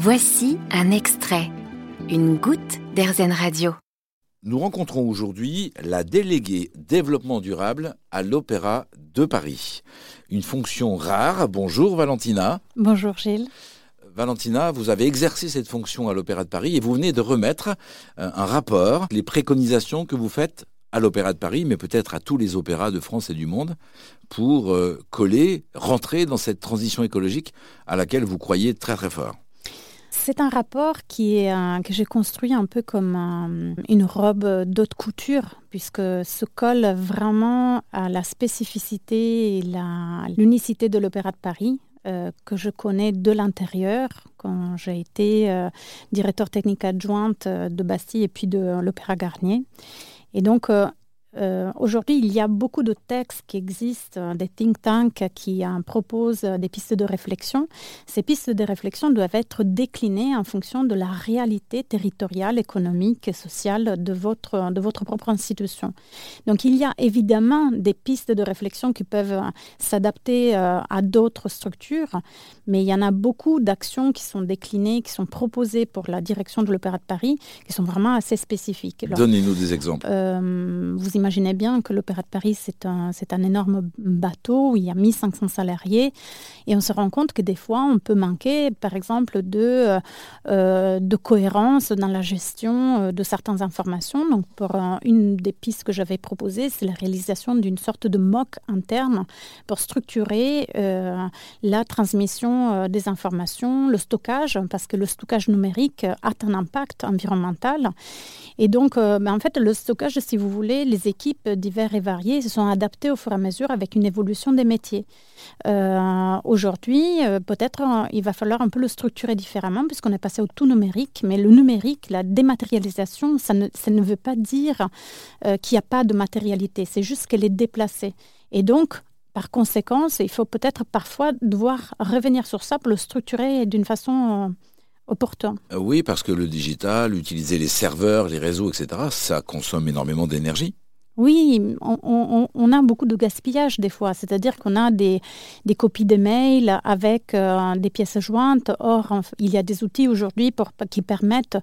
Voici un extrait, une goutte d'Airzen Radio. Nous rencontrons aujourd'hui la déléguée développement durable à l'Opéra de Paris. Une fonction rare. Bonjour Valentina. Bonjour Gilles. Valentina, vous avez exercé cette fonction à l'Opéra de Paris et vous venez de remettre euh, un rapport, les préconisations que vous faites à l'Opéra de Paris, mais peut-être à tous les opéras de France et du monde, pour euh, coller, rentrer dans cette transition écologique à laquelle vous croyez très très fort. C'est un rapport qui est, euh, que j'ai construit un peu comme une robe d'haute couture, puisque se colle vraiment à la spécificité et l'unicité de l'Opéra de Paris, euh, que je connais de l'intérieur, quand j'ai été euh, directeur technique adjointe de Bastille et puis de l'Opéra Garnier. Et donc, euh, aujourd'hui, il y a beaucoup de textes qui existent, euh, des think tanks qui euh, proposent des pistes de réflexion. Ces pistes de réflexion doivent être déclinées en fonction de la réalité territoriale, économique et sociale de votre, de votre propre institution. Donc, il y a évidemment des pistes de réflexion qui peuvent s'adapter à d'autres structures, mais il y en a beaucoup d'actions qui sont déclinées, qui sont proposées pour la direction de l'Opéra de Paris, qui sont vraiment assez spécifiques. Donnez-nous des exemples. vous imaginez bien que l'Opéra de Paris, c'est un, c'est un énorme bateau où il y a 1500 salariés. Et on se rend compte que des fois, on peut manquer, par exemple, de, euh, de cohérence dans la gestion euh, de certaines informations. Donc, pour une des pistes que j'avais proposées, c'est la réalisation d'une sorte de mock interne pour structurer euh, la transmission des informations, le stockage, parce que le stockage numérique a un impact environnemental. Et donc, ben, en fait, le stockage, si vous voulez, les équipes divers et variées se sont adaptées au fur et à mesure avec une évolution des métiers. Euh, aujourd'hui, euh, peut-être euh, il va falloir un peu le structurer différemment puisqu'on est passé au tout numérique, mais le numérique, la dématérialisation, ça ne, veut pas dire qu'il n'y a pas de matérialité, c'est juste qu'elle est déplacée. Et donc, par conséquent, il faut peut-être parfois devoir revenir sur ça pour le structurer d'une façon opportune. Oui, parce que le digital, utiliser les serveurs, les réseaux, etc., ça consomme énormément d'énergie. Oui, on, a beaucoup de gaspillage des fois, c'est-à-dire qu'on a des, copies de mails avec euh, des pièces jointes. Or, il y a des outils aujourd'hui qui permettent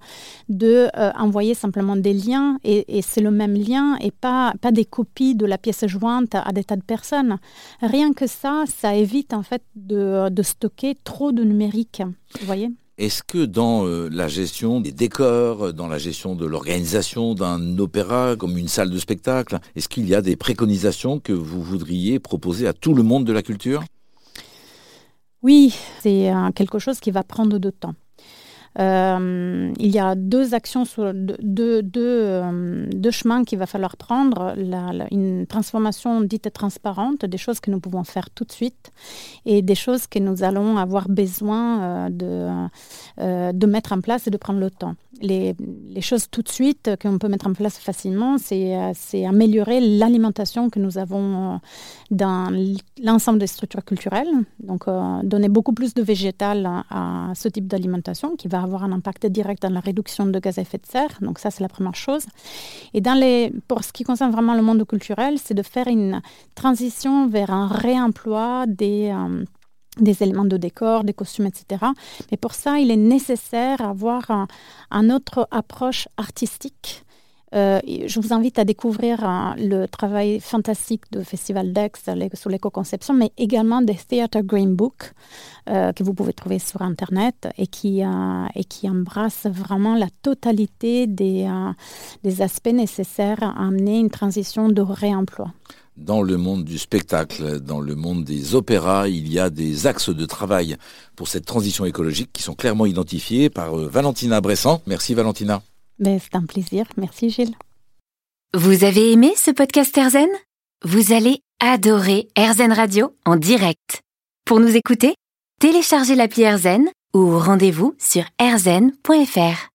de euh, simplement des liens et, c'est le même lien et pas, pas des copies de la pièce jointe à des tas de personnes. Rien que ça, ça évite en fait de, de stocker trop de numérique. Vous voyez? Est-ce que dans euh, la gestion des décors, dans la gestion de l'organisation d'un opéra comme une salle de spectacle, est-ce qu'il y a des préconisations que vous voudriez proposer à tout le monde de la culture? Oui, c'est euh, quelque chose qui va prendre de temps. Euh, il y a deux actions, sur, deux, deux, euh, deux, chemins qu'il va falloir prendre. une transformation dite transparente, des choses que nous pouvons faire tout de suite et des choses que nous allons avoir besoin euh, de, de mettre en place et de prendre le temps. Les, choses tout de suite qu'on peut mettre en place facilement, c'est améliorer l'alimentation que nous avons dans l'ensemble des structures culturelles. Donc, donner beaucoup plus de végétal à, ce type d'alimentation qui va avoir un impact direct dans la réduction de gaz à effet de serre. Donc ça, c'est la première chose. Et pour ce qui concerne vraiment le monde culturel, c'est de faire une transition vers un réemploi des... Euh, des éléments de décor, des costumes, etc. Mais pour ça, il est nécessaire d'avoir un, une autre approche artistique je vous invite à découvrir hein, le travail fantastique du Festival d'Aix sur l'éco-conception, mais également des Theatre Green Book euh, que vous pouvez trouver sur Internet et qui, euh, et embrasse vraiment la totalité des, des aspects nécessaires à amener une transition de réemploi. Dans le monde du spectacle, dans le monde des opéras, il y a des axes de travail pour cette transition écologique qui sont clairement identifiés par Valentina Bressan. Merci Valentina. Ben, c'est un plaisir. Merci Gilles. Vous avez aimé ce podcast Erzen Vous allez adorer Erzen Radio en direct. Pour nous écouter, téléchargez l'appli Erzen ou rendez-vous sur erzen.fr.